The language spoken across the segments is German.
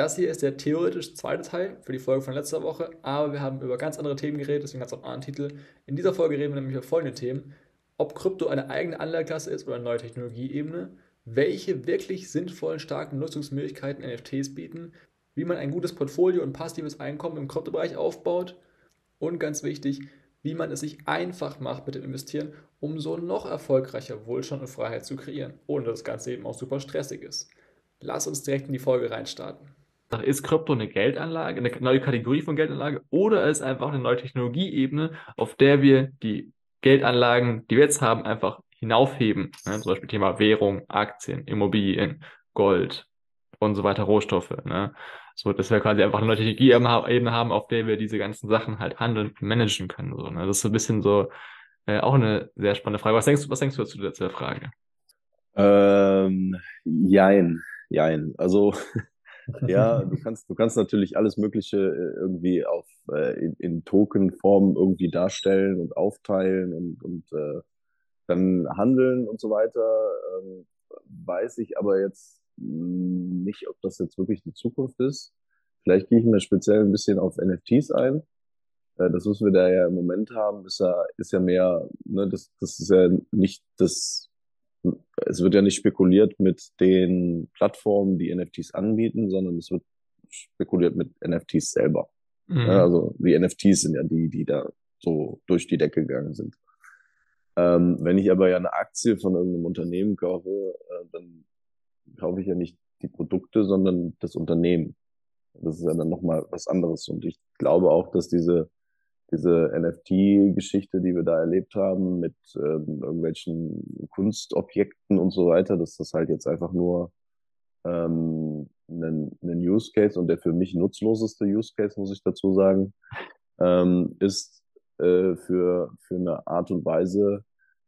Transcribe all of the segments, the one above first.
Das hier ist der theoretisch zweite Teil für die Folge von letzter Woche, aber wir haben über ganz andere Themen geredet, deswegen hat es auch einen anderen Titel. In dieser Folge reden wir nämlich über folgende Themen. Ob Krypto eine eigene Anlageklasse ist oder eine neue Technologieebene, welche wirklich sinnvollen, starken Nutzungsmöglichkeiten NFTs bieten, wie man ein gutes Portfolio und passives Einkommen im Kryptobereich aufbaut und ganz wichtig, wie man es sich einfach macht mit dem Investieren, um so noch erfolgreicher Wohlstand und Freiheit zu kreieren, ohne dass das Ganze eben auch super stressig ist. Lass uns direkt in die Folge reinstarten. Ist Krypto eine Geldanlage, eine neue Kategorie von Geldanlage oder ist einfach eine neue Technologieebene, auf der wir die Geldanlagen, die wir jetzt haben, einfach hinaufheben? Ne? Zum Beispiel Thema Währung, Aktien, Immobilien, Gold und so weiter, Rohstoffe. Ne? So, dass wir quasi einfach eine neue Technologieebene haben, auf der wir diese ganzen Sachen halt handeln managen können. So, ne? Das ist so ein bisschen so äh, auch eine sehr spannende Frage. Was denkst du, was denkst du dazu zu der Frage? Ähm, jein. Jein. Also ja, du kannst, du kannst natürlich alles Mögliche äh, irgendwie auf äh, in, in Token-Form irgendwie darstellen und aufteilen und, und äh, dann handeln und so weiter. Ähm, weiß ich aber jetzt nicht, ob das jetzt wirklich die Zukunft ist. Vielleicht gehe ich mir speziell ein bisschen auf NFTs ein. Äh, das, was wir da ja im Moment haben, ist ja, ist ja mehr, ne, das, das ist ja nicht das es wird ja nicht spekuliert mit den Plattformen, die NFTs anbieten, sondern es wird spekuliert mit NFTs selber. Mhm. Ja, also die NFTs sind ja die, die da so durch die Decke gegangen sind. Ähm, wenn ich aber ja eine Aktie von irgendeinem Unternehmen kaufe, äh, dann kaufe ich ja nicht die Produkte, sondern das Unternehmen. Das ist ja dann nochmal was anderes. Und ich glaube auch, dass diese diese NFT-Geschichte, die wir da erlebt haben mit ähm, irgendwelchen Kunstobjekten und so weiter, dass das halt jetzt einfach nur ähm, ein, ein Use Case und der für mich nutzloseste Use Case, muss ich dazu sagen, ähm, ist äh, für, für eine Art und Weise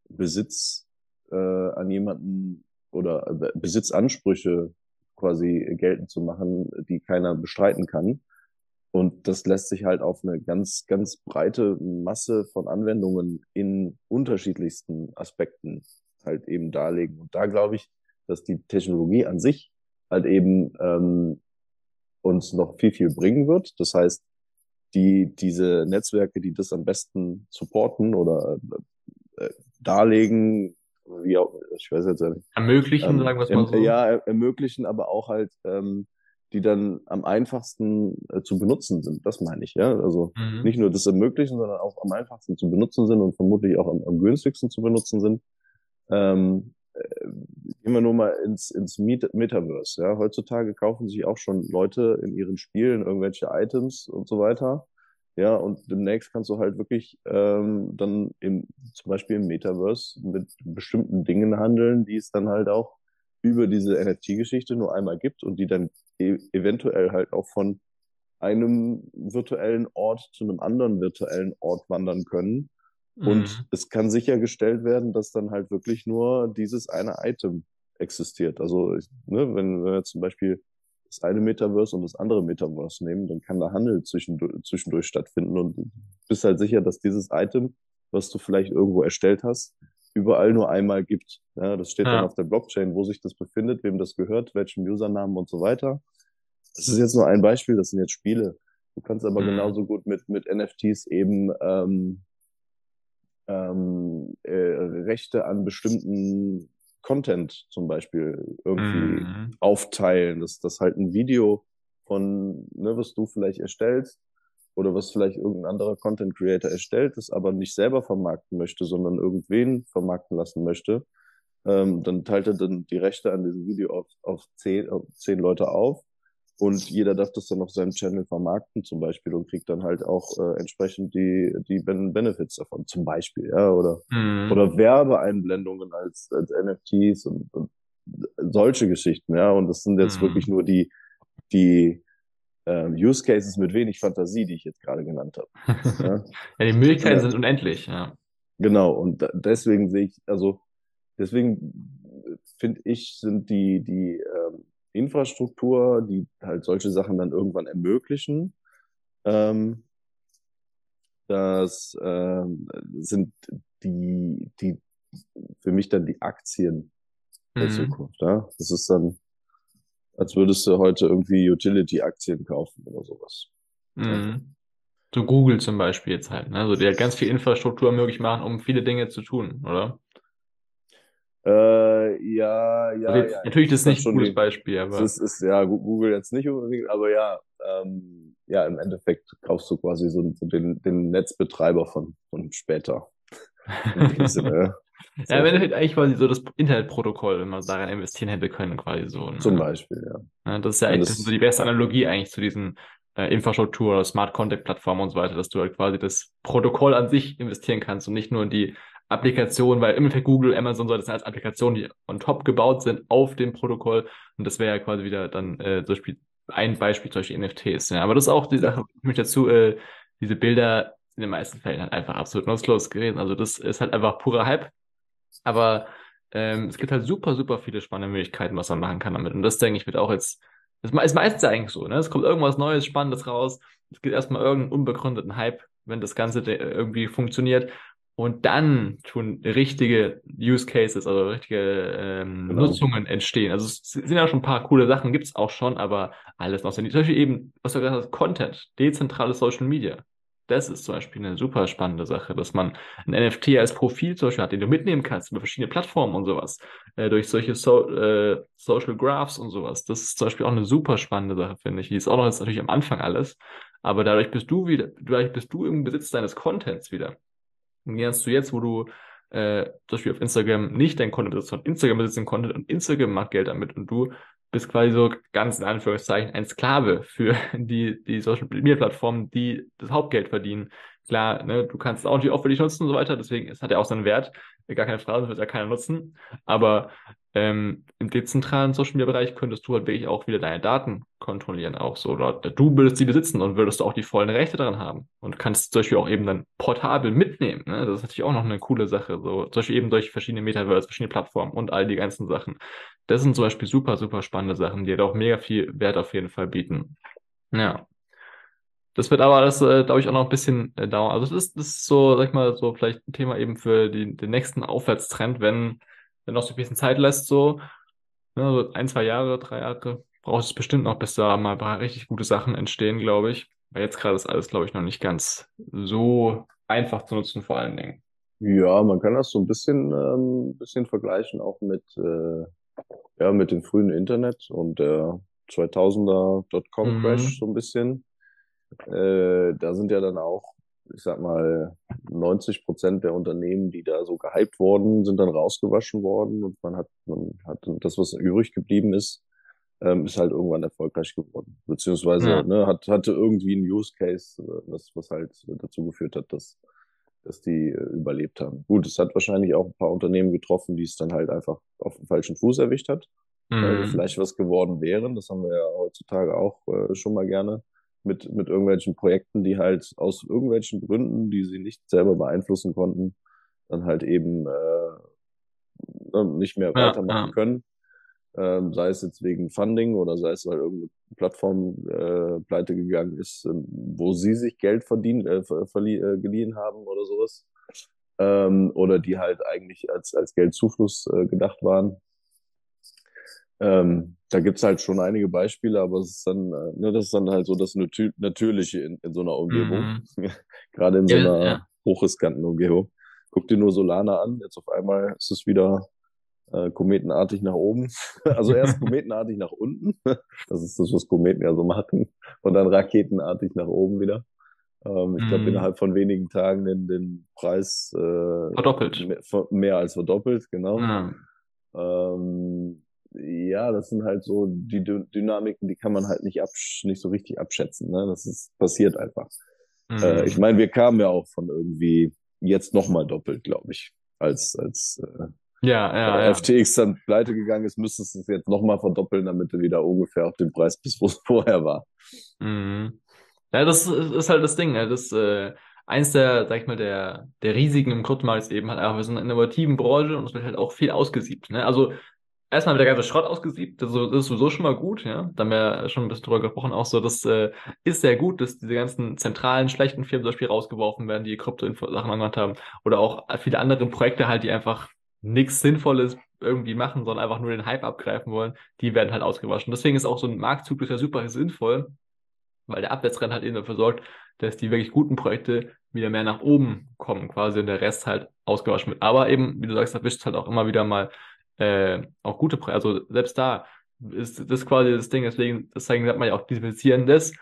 Besitz äh, an jemanden oder äh, Besitzansprüche quasi geltend zu machen, die keiner bestreiten kann. Und das lässt sich halt auf eine ganz, ganz breite Masse von Anwendungen in unterschiedlichsten Aspekten halt eben darlegen. Und da glaube ich, dass die Technologie an sich halt eben ähm, uns noch viel, viel bringen wird. Das heißt, die, diese Netzwerke, die das am besten supporten oder äh, darlegen, wie auch, ich weiß jetzt ja nicht. Ermöglichen, ähm, sagen wir es mal so. Ja, ermöglichen, aber auch halt ähm, die dann am einfachsten äh, zu benutzen sind. Das meine ich, ja. Also mhm. nicht nur das ermöglichen, sondern auch am einfachsten zu benutzen sind und vermutlich auch am, am günstigsten zu benutzen sind. Ähm, äh, gehen wir nur mal ins, ins Met Metaverse. Ja. Heutzutage kaufen sich auch schon Leute in ihren Spielen irgendwelche Items und so weiter. Ja, und demnächst kannst du halt wirklich ähm, dann im, zum Beispiel im Metaverse mit bestimmten Dingen handeln, die es dann halt auch über diese NFT-Geschichte nur einmal gibt und die dann e eventuell halt auch von einem virtuellen Ort zu einem anderen virtuellen Ort wandern können. Mhm. Und es kann sichergestellt werden, dass dann halt wirklich nur dieses eine Item existiert. Also, ne, wenn wir zum Beispiel das eine Metaverse und das andere Metaverse nehmen, dann kann da Handel zwischendurch, zwischendurch stattfinden und bist halt sicher, dass dieses Item, was du vielleicht irgendwo erstellt hast, überall nur einmal gibt. Ja, das steht ja. dann auf der Blockchain, wo sich das befindet, wem das gehört, welchem Usernamen und so weiter. Das ist jetzt nur ein Beispiel, das sind jetzt Spiele. Du kannst aber mhm. genauso gut mit, mit NFTs eben ähm, ähm, äh, Rechte an bestimmten Content zum Beispiel irgendwie mhm. aufteilen, dass das halt ein Video von, ne, was du vielleicht erstellst, oder was vielleicht irgendein anderer Content Creator erstellt, das aber nicht selber vermarkten möchte, sondern irgendwen vermarkten lassen möchte, ähm, dann teilt er dann die Rechte an diesem Video auf, auf, zehn, auf zehn Leute auf und jeder darf das dann auf seinem Channel vermarkten zum Beispiel und kriegt dann halt auch äh, entsprechend die, die Benefits davon zum Beispiel, ja, oder, mhm. oder Werbeeinblendungen als, als NFTs und, und solche Geschichten, ja, und das sind jetzt mhm. wirklich nur die, die, ähm, Use Cases mit wenig Fantasie, die ich jetzt gerade genannt habe. ja? ja, die Möglichkeiten ja. sind unendlich, ja. Genau, und deswegen sehe ich, also deswegen finde ich, sind die, die ähm, Infrastruktur, die halt solche Sachen dann irgendwann ermöglichen, ähm, das ähm, sind die, die für mich dann die Aktien der mhm. Zukunft. Ja? Das ist dann als würdest du heute irgendwie Utility-Aktien kaufen oder sowas. Mhm. So Google zum Beispiel jetzt halt, ne? Also die halt ganz viel Infrastruktur möglich machen, um viele Dinge zu tun, oder? Äh, ja, ja, Also jetzt, ja. natürlich das ist nicht ein gutes Beispiel, aber ist, ist ja Google jetzt nicht unbedingt, aber ja, ähm, ja, im Endeffekt kaufst du quasi so, so den, den Netzbetreiber von, von später. In Sinne. ja, im So, Endeffekt eigentlich quasi so das Internetprotokoll, wenn man daran investieren hätte können, quasi so. Ne? zum Beispiel, ja. Ja, das ist ja eigentlich das so die beste Analogie eigentlich zu diesen äh, Infrastruktur oder Smart Contact Plattformen und so weiter, dass du halt quasi das Protokoll an sich investieren kannst und nicht nur in die Applikation, weil im Endeffekt Google, Amazon, so, das sind als Applikationen, die on top gebaut sind auf dem Protokoll und das wäre ja quasi wieder dann äh, zum Beispiel ein Beispiel, zum Beispiel NFTs. Ja. Aber das ist auch die Sache, ich möchte dazu, äh, diese Bilder in den meisten Fällen halt einfach absolut nutzlos gewesen. Also das ist halt einfach purer Hype. Aber ähm, es gibt halt super, super viele spannende Möglichkeiten, was man machen kann damit. Und das, denke ich, wird auch jetzt, das ist meistens ja eigentlich so, ne? Es kommt irgendwas Neues, Spannendes raus. Es gibt erstmal irgendeinen unbegründeten Hype, wenn das Ganze de- irgendwie funktioniert. Und dann tun richtige Use Cases, also richtige ähm, genau. Nutzungen entstehen. Also es sind ja schon ein paar coole Sachen, gibt's auch schon, aber alles noch. Zum Beispiel eben, was du gesagt hast, Content, dezentrale Social Media. Das ist zum Beispiel eine super spannende Sache, dass man ein NFT als Profil zum Beispiel hat, den du mitnehmen kannst über verschiedene Plattformen und sowas, äh, durch solche so äh, Social Graphs und sowas. Das ist zum Beispiel auch eine super spannende Sache, finde ich. Die ist auch noch jetzt natürlich am Anfang alles, aber dadurch bist du wieder, dadurch bist du im Besitz deines Contents wieder. Und lernst du jetzt, wo du äh, zum Beispiel auf Instagram nicht dein Content besitzt, sondern Instagram besitzt den Content und Instagram macht Geld damit und du bist quasi so ganz in Anführungszeichen ein Sklave für die, die Social Media Plattformen, die das Hauptgeld verdienen. Klar, ne, du kannst es auch natürlich auch für dich nutzen und so weiter, deswegen es hat ja auch seinen Wert, gar keine Frage, das wird ja keiner nutzen, aber ähm, im dezentralen Social Media Bereich könntest du halt wirklich auch wieder deine Daten kontrollieren, auch so. Oder du würdest sie besitzen und würdest auch die vollen Rechte daran haben und kannst zum Beispiel auch eben dann portabel mitnehmen. Ne? Das ist natürlich auch noch eine coole Sache. So, zum Beispiel eben durch verschiedene Metaverse, verschiedene Plattformen und all die ganzen Sachen. Das sind zum Beispiel super, super spannende Sachen, die halt auch mega viel Wert auf jeden Fall bieten. Ja. Das wird aber alles, äh, glaube ich, auch noch ein bisschen äh, dauern. Also das ist, das ist so, sag ich mal, so vielleicht ein Thema eben für die, den nächsten Aufwärtstrend, wenn, wenn noch so ein bisschen Zeit lässt, so, ne, so ein, zwei Jahre, drei Jahre, braucht es bestimmt noch, bis da mal ein paar richtig gute Sachen entstehen, glaube ich. Weil jetzt gerade ist alles, glaube ich, noch nicht ganz so einfach zu nutzen, vor allen Dingen. Ja, man kann das so ein bisschen, ähm, bisschen vergleichen, auch mit, äh, ja, mit dem frühen Internet und der 2000er Dotcom-Crash Mhm. so ein bisschen. Äh, da sind ja dann auch, ich sag mal, 90 Prozent der Unternehmen, die da so gehypt wurden, sind dann rausgewaschen worden und man hat, man hat das, was übrig geblieben ist, ähm, ist halt irgendwann erfolgreich geworden. Beziehungsweise, Ja. ne, hat, hatte irgendwie einen Use Case, äh, was, was halt dazu geführt hat, dass, dass die äh, überlebt haben. Gut, es hat wahrscheinlich auch ein paar Unternehmen getroffen, die es dann halt einfach auf den falschen Fuß erwischt hat, weil Mhm. vielleicht was geworden wären. Das haben wir ja heutzutage auch äh, schon mal gerne mit, mit irgendwelchen Projekten, die halt aus irgendwelchen Gründen, die sie nicht selber beeinflussen konnten, dann halt eben äh, ne, nicht mehr weitermachen ja. können. Ähm, sei es jetzt wegen Funding oder sei es, weil irgendeine Plattform äh, pleite gegangen ist, ähm, wo sie sich Geld verdient, äh, äh, geliehen haben oder sowas. Ähm, oder die halt eigentlich als, als Geldzufluss äh, gedacht waren. Ähm, da gibt's halt schon einige Beispiele, aber es ist dann, äh, ne, das ist dann halt so das Natü Natürliche in, in so einer Umgebung. Mhm. Gerade in so Ja, einer ja. hochriskanten Umgebung. Guck dir nur Solana an, jetzt auf einmal ist es wieder äh, kometenartig nach oben. Also erst kometenartig nach unten. Das ist das, was Kometen ja so machen. Und dann raketenartig nach oben wieder. Ähm, ich glaube, Mhm. innerhalb von wenigen Tagen den, den Preis äh, Verdoppelt. mehr, mehr als verdoppelt, genau. Ja. Ähm, ja, das sind halt so die Dy Dynamiken, die kann man halt nicht, absch nicht so richtig abschätzen. Ne? Das ist passiert einfach. Äh, ich Mhm. meine, wir kamen ja auch von irgendwie jetzt nochmal doppelt, glaube ich, als als äh, Ja, ja, äh, ja. FTX dann pleite gegangen ist, müsstest du es jetzt nochmal verdoppeln, damit du wieder ungefähr auf dem Preis bist, wo es vorher war. Mhm. Ja, das ist ist halt das Ding. ne? Das, äh, eins der, sag ich mal, der, der Risiken im Kryptomarkt ist eben halt einfach, wir sind in einer innovativen Branche und es wird halt auch viel ausgesiebt. Ne? Also erstmal wird der ganze Schrott ausgesiebt, das ist sowieso schon mal gut, ja. Da haben wir schon ein bisschen drüber gesprochen, auch so, das äh, ist sehr gut, dass diese ganzen zentralen, schlechten Firmen zum Beispiel rausgeworfen werden, die Krypto-Sachen angemacht haben. Oder auch viele andere Projekte halt, die einfach nichts Sinnvolles irgendwie machen, sondern einfach nur den Hype abgreifen wollen, die werden halt ausgewaschen. Deswegen ist auch so ein Marktzyklus ja super sinnvoll, weil der Abwärtstrend halt eben dafür sorgt, dass die wirklich guten Projekte wieder mehr nach oben kommen, quasi und der Rest halt ausgewaschen wird. Aber eben, wie du sagst, erwischt halt auch immer wieder mal äh, auch gute Preise. Also selbst da ist das quasi das Ding, deswegen, deswegen sagt man ja auch diversifizieren das,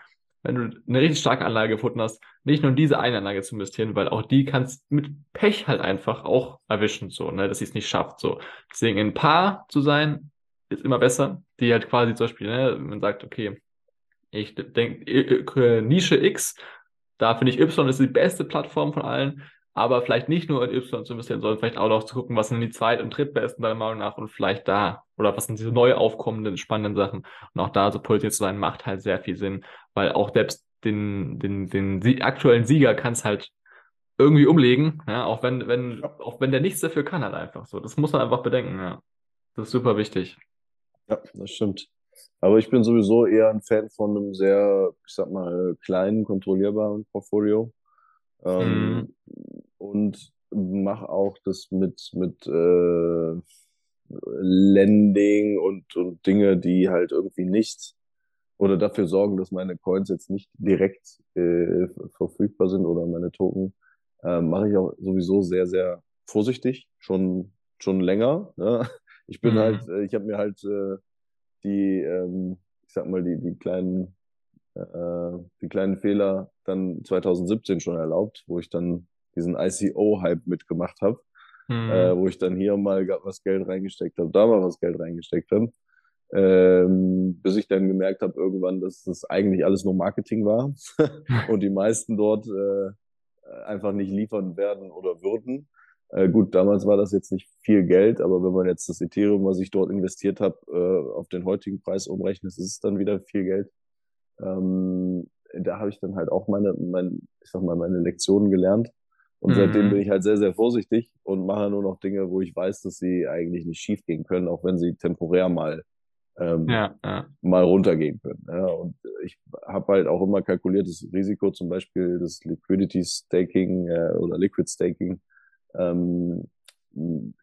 wenn du eine richtig starke Anlage gefunden hast, nicht nur in diese eine Anlage zu investieren, weil auch die kannst mit Pech halt einfach auch erwischen, so, ne, dass sie es nicht schafft, so. Deswegen in Paar zu sein, ist immer besser, die halt quasi zum Beispiel, ne, man sagt, okay, ich denke, Nische X, da finde ich Y ist die beste Plattform von allen, aber vielleicht nicht nur in Y zu investieren, sondern vielleicht auch noch zu gucken, was sind die zweit- und drittbesten deiner Meinung nach und vielleicht da oder was sind diese neu aufkommenden spannenden Sachen und auch da so positioniert zu sein, macht halt sehr viel Sinn, weil auch selbst den, den, den aktuellen Sieger kann es halt irgendwie umlegen, ja, auch wenn, wenn, auch wenn der nichts dafür kann, halt einfach so. Das muss man einfach bedenken, ja. Das ist super wichtig. Ja, das stimmt. Aber ich bin sowieso eher ein Fan von einem sehr, ich sag mal, kleinen, kontrollierbaren Portfolio. Ähm, mhm. Und mache auch das mit, mit äh, Lending und, und Dinge, die halt irgendwie nicht oder dafür sorgen, dass meine Coins jetzt nicht direkt äh, verfügbar sind oder meine Token, äh, mache ich auch sowieso sehr, sehr vorsichtig, schon, schon länger. Ne? Ich bin mhm. halt, äh, ich habe mir halt äh, die, ähm, ich sag mal, die, die kleinen die kleinen Fehler dann 2017 schon erlaubt, wo ich dann diesen ICO-Hype mitgemacht habe, mhm. äh, wo ich dann hier mal was Geld reingesteckt habe, da mal was Geld reingesteckt habe, ähm, bis ich dann gemerkt habe irgendwann, dass das eigentlich alles nur Marketing war und die meisten dort äh, einfach nicht liefern werden oder würden. Äh, gut, damals war das jetzt nicht viel Geld, aber wenn man jetzt das Ethereum, was ich dort investiert habe, äh, auf den heutigen Preis umrechnet, ist es dann wieder viel Geld. Ähm, da habe ich dann halt auch meine, mein, ich sag mal, meine Lektionen gelernt. Und mhm. seitdem bin ich halt sehr, sehr vorsichtig und mache nur noch Dinge, wo ich weiß, dass sie eigentlich nicht schief gehen können, auch wenn sie temporär mal ähm, ja, ja. mal runtergehen können. Ja, und ich habe halt auch immer kalkuliertes Risiko, zum Beispiel das Liquidity Staking äh, oder Liquid Staking ähm,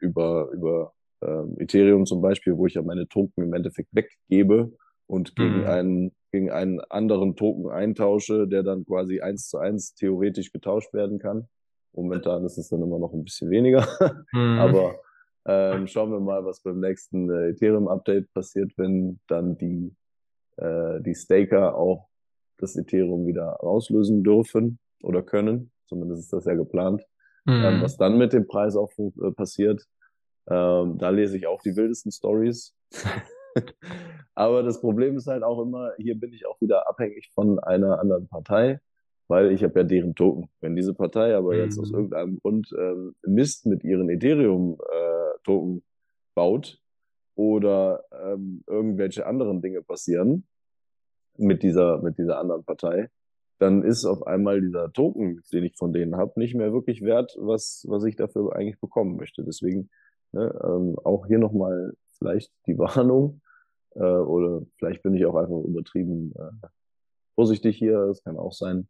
über, über ähm, Ethereum zum Beispiel, wo ich ja meine Token im Endeffekt weggebe und gegen mhm. einen gegen einen anderen Token eintausche, der dann quasi eins zu eins theoretisch getauscht werden kann. Momentan ist es dann immer noch ein bisschen weniger, mhm. aber ähm, schauen wir mal, was beim nächsten äh, Ethereum-Update passiert, wenn dann die, äh, die Staker auch das Ethereum wieder rauslösen dürfen oder können. Zumindest ist das ja geplant. Mhm. Ähm, was dann mit dem Preis auch äh, passiert, ähm, da lese ich auch die wildesten Stories. Aber das Problem ist halt auch immer, hier bin ich auch wieder abhängig von einer anderen Partei, weil ich habe ja deren Token. Wenn diese Partei aber mhm. jetzt aus mhm. irgendeinem Grund ähm, Mist mit ihren Ethereum-Token äh, baut oder ähm, irgendwelche anderen Dinge passieren mit dieser, mit dieser anderen Partei, dann ist auf einmal dieser Token, den ich von denen habe, nicht mehr wirklich wert, was, was ich dafür eigentlich bekommen möchte. Deswegen ne, ähm, auch hier nochmal vielleicht die Warnung, äh, oder vielleicht bin ich auch einfach übertrieben äh, vorsichtig hier, das kann auch sein.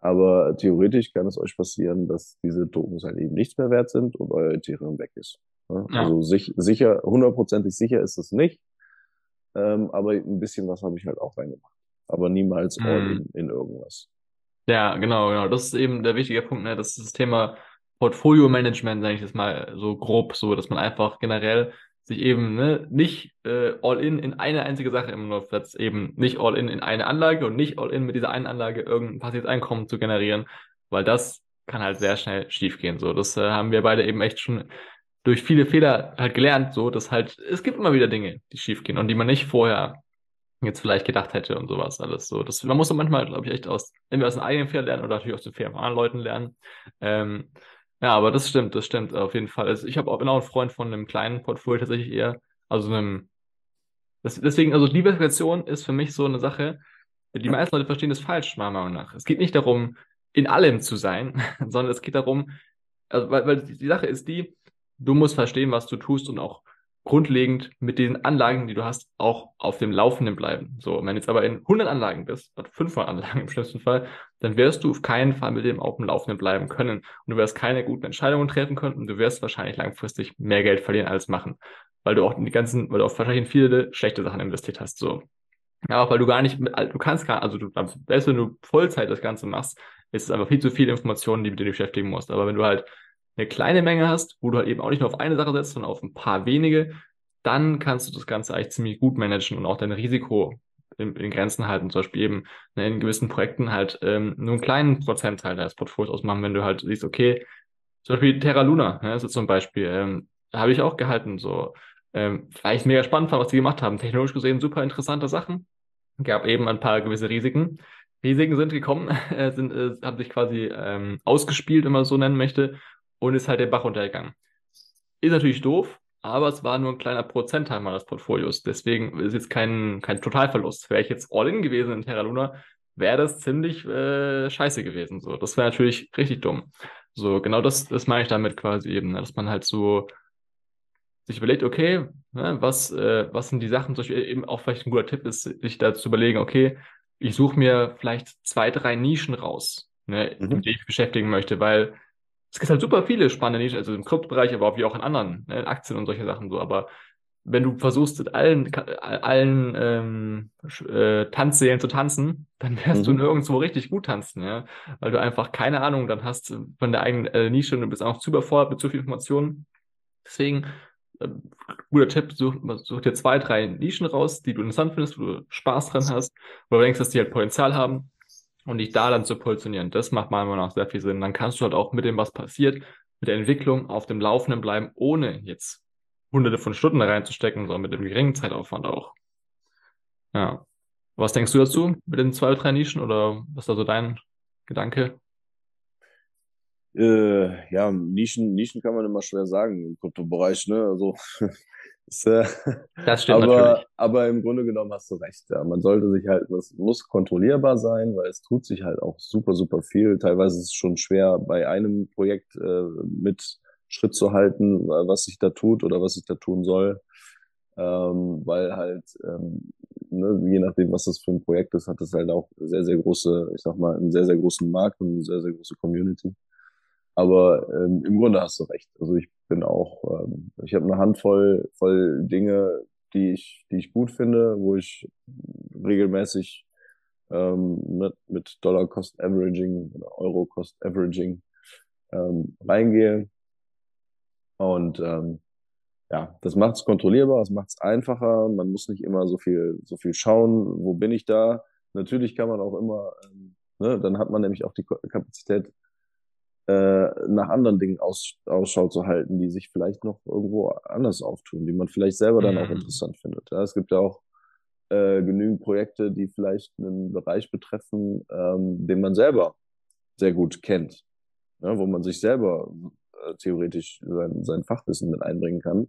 Aber theoretisch kann es euch passieren, dass diese Tokens halt eben nichts mehr wert sind und euer Ethereum weg ist. Ja? Ja. Also sich, sicher, hundertprozentig sicher ist es nicht. Ähm, aber ein bisschen was habe ich halt auch reingemacht. Aber niemals mhm. all in, in irgendwas. Ja, genau, genau. Das ist eben der wichtige Punkt, ne? Das ist das Thema Portfolio-Management, sage ich jetzt mal so grob, so, dass man einfach generell sich eben ne, nicht äh, all in in eine einzige Sache nur setzt, eben nicht all in in eine Anlage und nicht all in mit dieser einen Anlage irgendein passives Einkommen zu generieren, weil das kann halt sehr schnell schiefgehen. So, das äh, haben wir beide eben echt schon durch viele Fehler halt gelernt, so, dass halt es gibt immer wieder Dinge, die schiefgehen und die man nicht vorher jetzt vielleicht gedacht hätte und sowas alles so. Das, man muss manchmal, glaube ich, echt aus entweder aus den eigenen Fehlern lernen oder natürlich aus den Fehlern von anderen Leuten lernen. Ähm, ja, aber das stimmt, das stimmt auf jeden Fall. Also ich habe auch, bin auch ein Freund von einem kleinen Portfolio tatsächlich eher, also einem, das, deswegen, also Diversifikation ist für mich so eine Sache, die meisten Leute verstehen das falsch, meiner Meinung nach. Es geht nicht darum, in allem zu sein, sondern es geht darum, also, weil, weil die Sache ist die, du musst verstehen, was du tust und auch grundlegend mit den Anlagen, die du hast, auch auf dem Laufenden bleiben. So, wenn du jetzt aber in 100 Anlagen bist, oder 500 Anlagen im schlimmsten Fall, dann wirst du auf keinen Fall mit dem auf dem Laufenden bleiben können. Und du wirst keine guten Entscheidungen treffen können und du wirst wahrscheinlich langfristig mehr Geld verlieren als machen. Weil du auch die ganzen, weil du auch wahrscheinlich in viele schlechte Sachen investiert hast. So. Auch weil du gar nicht, mit, du kannst gar, also du, selbst wenn du Vollzeit das Ganze machst, ist es einfach viel zu viele Informationen, die du beschäftigen musst. Aber wenn du halt eine kleine Menge hast, wo du halt eben auch nicht nur auf eine Sache setzt, sondern auf ein paar wenige, dann kannst du das Ganze eigentlich ziemlich gut managen und auch dein Risiko in, in Grenzen halten. Zum Beispiel eben ne, in gewissen Projekten halt ähm, nur einen kleinen Prozentteil deines Portfolios ausmachen, wenn du halt siehst, okay, zum Beispiel Terra Luna, ne, ist zum Beispiel, ähm, habe ich auch gehalten, so, ähm, vielleicht mega spannend war, was die gemacht haben. Technologisch gesehen super interessante Sachen. Gab eben ein paar gewisse Risiken. Risiken sind gekommen, äh, sind, äh, haben sich quasi ähm, ausgespielt, wenn man es so nennen möchte und ist halt der Bach runtergegangen. Ist natürlich doof, aber es war nur ein kleiner Prozentteil meines Portfolios. Deswegen ist jetzt kein, kein Totalverlust. Wäre ich jetzt All-In gewesen in Terra Luna, wäre das ziemlich äh, scheiße gewesen. So, das wäre natürlich richtig dumm. So, genau das, das meine ich damit quasi eben, ne? dass man halt so sich überlegt, okay, ne, was, äh, was sind die Sachen, zum Beispiel eben auch vielleicht ein guter Tipp ist, sich da zu überlegen, okay, ich suche mir vielleicht zwei, drei Nischen raus, ne, mhm. mit denen ich beschäftigen möchte, weil es gibt halt super viele spannende Nischen, also im Kryptobereich, aber auch wie auch in anderen, ne, in Aktien und solche Sachen so. Aber wenn du versuchst, mit allen, allen ähm, äh, Tanzsälen zu tanzen, dann wirst mhm. du nirgendwo richtig gut tanzen, ja. Weil du einfach keine Ahnung dann hast von der eigenen äh, Nische und du bist auch zu überfordert mit zu viel Informationen. Deswegen, äh, guter Tipp, such, such dir zwei, drei Nischen raus, die du interessant findest, wo du Spaß dran hast, wo du denkst, dass die halt Potenzial haben und dich da dann zu positionieren. Das macht meiner Meinung nach sehr viel Sinn. Dann kannst du halt auch mit dem, was passiert, mit der Entwicklung auf dem Laufenden bleiben, ohne jetzt hunderte von Stunden da reinzustecken, sondern mit einem geringen Zeitaufwand auch. Ja. Was denkst du dazu mit den zwei drei Nischen oder was ist da so dein Gedanke? Äh, ja, Nischen, Nischen kann man immer schwer sagen im Kryptobereich, ne? Also ist, äh, das stimmt aber, natürlich. Aber im Grunde genommen hast du recht. Ja. Man sollte sich halt, das muss kontrollierbar sein, weil es tut sich halt auch super, super viel. Teilweise ist es schon schwer, bei einem Projekt äh, mit Schritt zu halten, was sich da tut oder was sich da tun soll. Ähm, weil halt, ähm, ne, je nachdem, was das für ein Projekt ist, hat es halt auch sehr, sehr große, ich sag mal, einen sehr, sehr großen Markt und eine sehr, sehr große Community. Aber ähm, im Grunde hast du recht. Also ich bin auch, ähm, ich habe eine Handvoll voll Dinge, die ich, die ich gut finde, wo ich regelmäßig ähm, mit, mit Dollar Cost Averaging oder Euro Cost Averaging ähm, reingehe. Und ähm, ja, das macht es kontrollierbar, es macht es einfacher. Man muss nicht immer so viel, so viel schauen, wo bin ich da. Natürlich kann man auch immer, ähm, ne, dann hat man nämlich auch die Kapazität, äh, nach anderen Dingen aus, Ausschau zu halten, die sich vielleicht noch irgendwo anders auftun, die man vielleicht selber dann mhm. auch interessant findet. Ja, es gibt ja auch äh, genügend Projekte, die vielleicht einen Bereich betreffen, ähm, den man selber sehr gut kennt, ja, wo man sich selber äh, theoretisch sein, sein Fachwissen mit einbringen kann.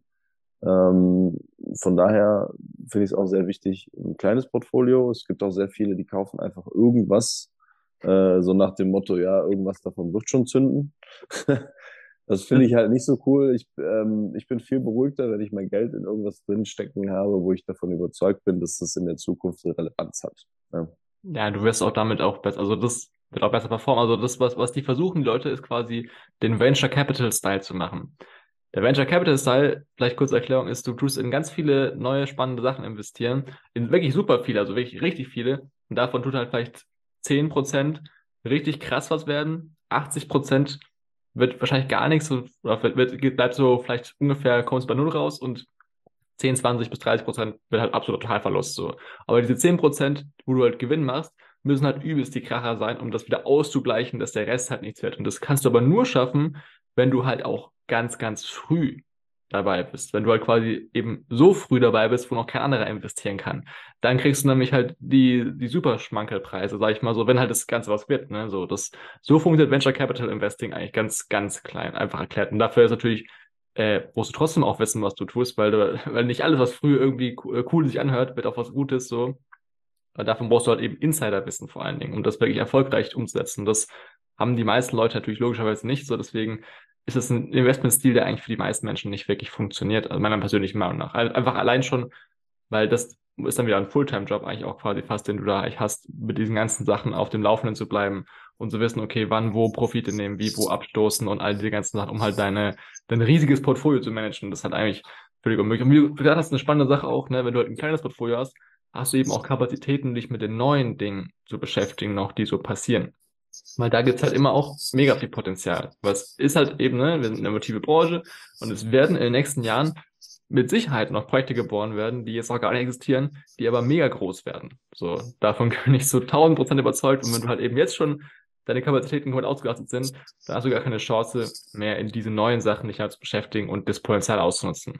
Ähm, von daher finde ich es auch sehr wichtig, ein kleines Portfolio. Es gibt auch sehr viele, die kaufen einfach irgendwas, äh, so nach dem Motto, ja, irgendwas davon wird schon zünden. das finde ich halt nicht so cool. Ich, ähm, ich bin viel beruhigter, wenn ich mein Geld in irgendwas drinstecken habe, wo ich davon überzeugt bin, dass das in der Zukunft eine Relevanz hat. Ja, ja du wirst auch damit auch besser, also das wird auch besser performen. Also das, was, was die versuchen, die Leute, ist quasi den Venture Capital Style zu machen. Der Venture Capital Style, vielleicht kurze Erklärung, ist, du tust in ganz viele neue spannende Sachen investieren, in wirklich super viele, also wirklich richtig viele. Und davon tut halt vielleicht 10% richtig krass was werden. 80% wird wahrscheinlich gar nichts oder wird, bleibt so vielleicht ungefähr, kommst bei Null raus und 10, 20 bis 30 Prozent wird halt absolut Totalverlust so. Aber diese 10 Prozent, wo du halt Gewinn machst, müssen halt übelst die Kracher sein, um das wieder auszugleichen, dass der Rest halt nichts wird. Und das kannst du aber nur schaffen, wenn du halt auch ganz, ganz früh dabei bist, wenn du halt quasi eben so früh dabei bist, wo noch kein anderer investieren kann, dann kriegst du nämlich halt die, die super Schmankelpreise, sag ich mal so, wenn halt das Ganze was wird, ne, so, das, so funktioniert Venture Capital Investing eigentlich ganz, ganz klein, einfach erklärt. Und dafür ist natürlich, äh, musst du trotzdem auch wissen, was du tust, weil du, weil nicht alles, was früh irgendwie äh, cool sich anhört, wird auch was Gutes, so. Weil dafür brauchst du halt eben Insiderwissen vor allen Dingen, um das wirklich erfolgreich umzusetzen. Das haben die meisten Leute natürlich logischerweise nicht so, deswegen ist es ein Investmentstil, der eigentlich für die meisten Menschen nicht wirklich funktioniert, also meiner persönlichen Meinung nach. Einfach allein schon, weil das ist dann wieder ein Fulltime-Job eigentlich auch quasi fast, den du da eigentlich hast, mit diesen ganzen Sachen auf dem Laufenden zu bleiben und zu wissen, okay, wann wo Profite nehmen, wie wo abstoßen und all diese ganzen Sachen, um halt deine, dein riesiges Portfolio zu managen. Das ist halt eigentlich völlig unmöglich. Und wie du gesagt hast, eine spannende Sache auch, ne, wenn du halt ein kleines Portfolio hast, hast du eben auch Kapazitäten, dich mit den neuen Dingen zu beschäftigen, noch die so passieren. Weil da gibt's halt immer auch mega viel Potenzial. Was ist halt eben, ne, wir sind eine motive Branche und es werden in den nächsten Jahren mit Sicherheit noch Projekte geboren werden, die jetzt noch gar nicht existieren, die aber mega groß werden. So, davon bin ich so tausend Prozent überzeugt. Und wenn du halt eben jetzt schon deine Kapazitäten komplett ausgelastet sind, dann hast du gar keine Chance mehr in diese neuen Sachen dich halt zu beschäftigen und das Potenzial auszunutzen.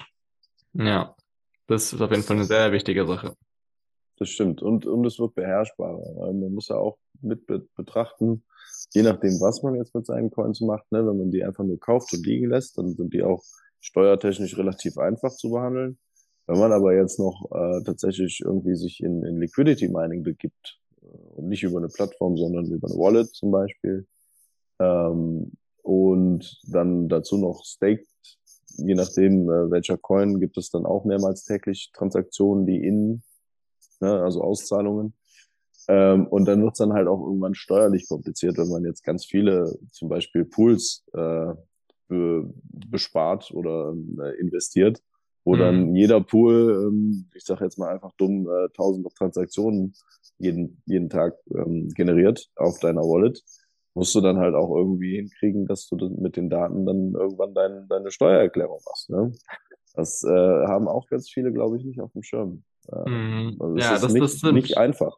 Ja, das ist auf jeden Fall eine sehr wichtige Sache. Das stimmt. Und, und es wird beherrschbarer. Man muss ja auch mit betrachten, je nachdem, was man jetzt mit seinen Coins macht, ne, wenn man die einfach nur kauft und liegen lässt, dann sind die auch steuertechnisch relativ einfach zu behandeln. Wenn man aber jetzt noch äh, tatsächlich irgendwie sich in, in Liquidity Mining begibt äh, und nicht über eine Plattform, sondern über eine Wallet zum Beispiel ähm, und dann dazu noch staked, je nachdem äh, welcher Coin, gibt es dann auch mehrmals täglich Transaktionen, die in, ne, also Auszahlungen. Ähm, und dann wird es dann halt auch irgendwann steuerlich kompliziert, wenn man jetzt ganz viele zum Beispiel Pools äh, be bespart oder äh, investiert, wo mhm. dann jeder Pool, ähm, ich sage jetzt mal einfach dumm, äh, tausende Transaktionen jeden, jeden Tag ähm, generiert auf deiner Wallet, musst du dann halt auch irgendwie hinkriegen, dass du mit den Daten dann irgendwann dein, deine Steuererklärung machst. Ne? Das äh, haben auch ganz viele, glaube ich, nicht auf dem Schirm. Äh, mhm. Also ja, das, ist nicht, nicht einfach.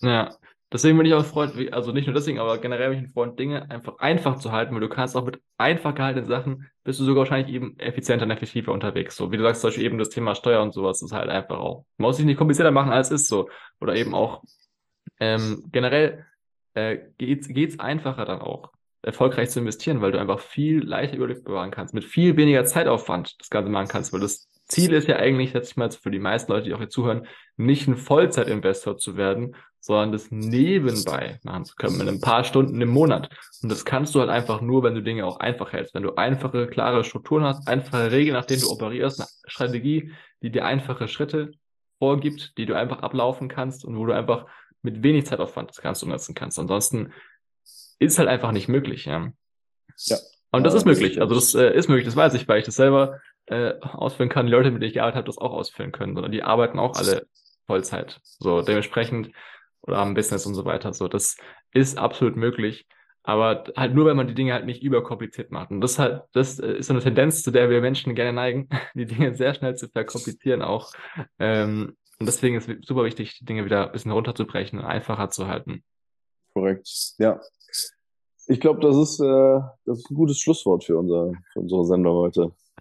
Ja, Deswegen bin ich auch Freund, also nicht nur deswegen, aber generell bin ich ein Freund, Dinge einfach einfach zu halten, weil du kannst auch mit einfach gehaltenen Sachen, bist du sogar wahrscheinlich eben effizienter und effektiver unterwegs. So wie du sagst, zum Beispiel eben das Thema Steuer und sowas ist halt einfach auch. Man muss sich nicht komplizierter machen, als ist so. Oder eben auch ähm, generell äh, geht's, geht's einfacher dann auch, erfolgreich zu investieren, weil du einfach viel leichter Überblick bewahren kannst, mit viel weniger Zeitaufwand das Ganze machen kannst, weil das Ziel ist ja eigentlich, ich mal für die meisten Leute, die auch hier zuhören, nicht ein Vollzeitinvestor zu werden, sondern das nebenbei machen zu können, mit ein paar Stunden im Monat. Und das kannst du halt einfach nur, wenn du Dinge auch einfach hältst. Wenn du einfache, klare Strukturen hast, einfache Regeln, nach denen du operierst, eine Strategie, die dir einfache Schritte vorgibt, die du einfach ablaufen kannst und wo du einfach mit wenig Zeitaufwand das Ganze umsetzen kannst. Ansonsten ist halt einfach nicht möglich. Ja. ja. Und das ist möglich. Also das äh, ist möglich, das weiß ich, weil ich das selber äh, ausführen kann. Die Leute, mit denen ich gearbeitet habe, das auch ausführen können, sondern die arbeiten auch alle Vollzeit. So dementsprechend oder haben Business und so weiter. So, das ist absolut möglich. Aber halt nur, wenn man die Dinge halt nicht überkompliziert macht. Und das halt, das äh, ist so eine Tendenz, zu der wir Menschen gerne neigen, die Dinge sehr schnell zu verkomplizieren auch. Ähm, und deswegen ist es super wichtig, die Dinge wieder ein bisschen runterzubrechen und einfacher zu halten. Korrekt. Ja. Ich glaube, das ist, äh, das ist ein gutes Schlusswort für, unser, für unsere Sendung heute.